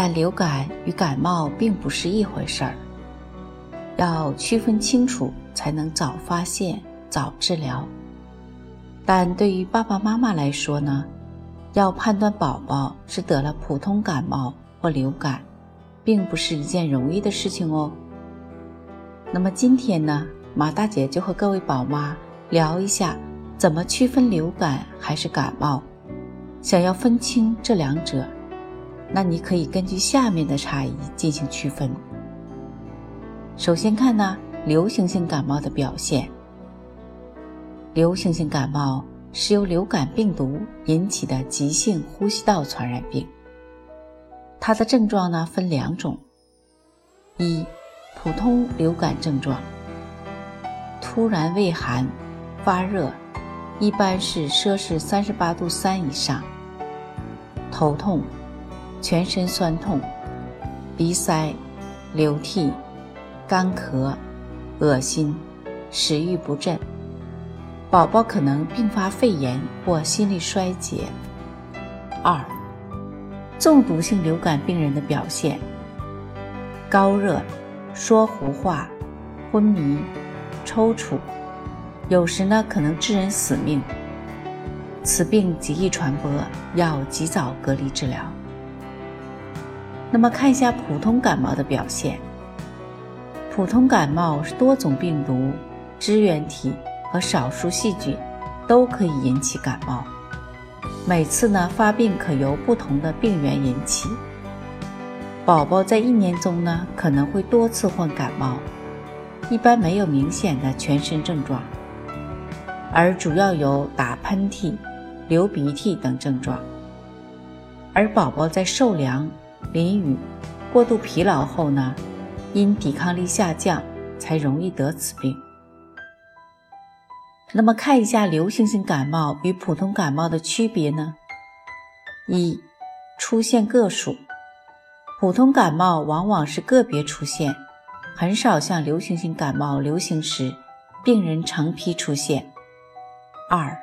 但流感与感冒并不是一回事儿，要区分清楚，才能早发现、早治疗。但对于爸爸妈妈来说呢，要判断宝宝是得了普通感冒或流感，并不是一件容易的事情哦。那么今天呢，马大姐就和各位宝妈聊一下，怎么区分流感还是感冒。想要分清这两者。那你可以根据下面的差异进行区分。首先看呢，流行性感冒的表现。流行性感冒是由流感病毒引起的急性呼吸道传染病。它的症状呢分两种：一、普通流感症状，突然畏寒、发热，一般是摄氏三十八度三以上，头痛。全身酸痛、鼻塞、流涕、干咳、恶心、食欲不振，宝宝可能并发肺炎或心力衰竭。二、中毒性流感病人的表现：高热、说胡话、昏迷、抽搐，有时呢可能致人死命。此病极易传播，要及早隔离治疗。那么看一下普通感冒的表现。普通感冒是多种病毒、支原体和少数细菌都可以引起感冒。每次呢发病可由不同的病原引起。宝宝在一年中呢可能会多次患感冒，一般没有明显的全身症状，而主要有打喷嚏、流鼻涕等症状。而宝宝在受凉。淋雨、过度疲劳后呢，因抵抗力下降，才容易得此病。那么看一下流行性感冒与普通感冒的区别呢？一、出现个数，普通感冒往往是个别出现，很少像流行性感冒流行时，病人成批出现。二、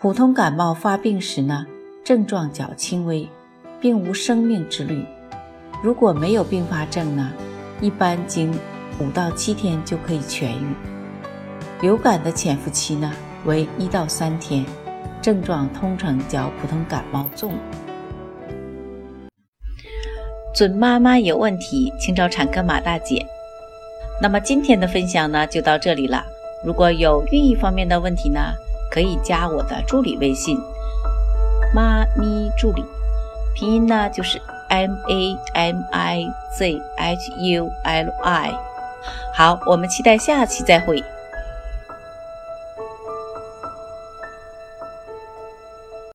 普通感冒发病时呢，症状较轻微。并无生命之虑。如果没有并发症呢，一般经五到七天就可以痊愈。流感的潜伏期呢为一到三天，症状通常较普通感冒重。准妈妈有问题，请找产科马大姐。那么今天的分享呢就到这里了。如果有孕育方面的问题呢，可以加我的助理微信“妈咪助理”。拼音呢就是 M A M I Z H U L I。好，我们期待下期再会。